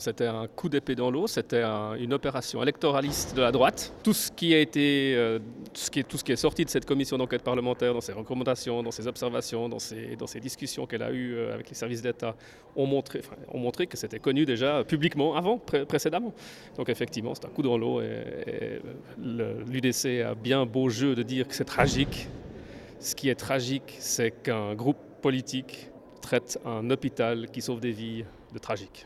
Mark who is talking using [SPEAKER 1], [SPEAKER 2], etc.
[SPEAKER 1] C'était un coup d'épée dans l'eau, c'était une opération électoraliste de la droite. Tout ce qui a été, euh, ce qui est, sorti de cette commission d'enquête parlementaire, dans ses recommandations, dans ses observations, dans ses, discussions qu'elle a eues euh, avec les services d'État, ont montré, que c'était connu déjà publiquement avant, précédemment. Donc effectivement, c'est un coup dans l'eau et, l'UDC a bien beau jeu de dire que c'est tragique. Ce qui est tragique, c'est qu'un groupe politique traite un hôpital qui sauve des vies de tragique.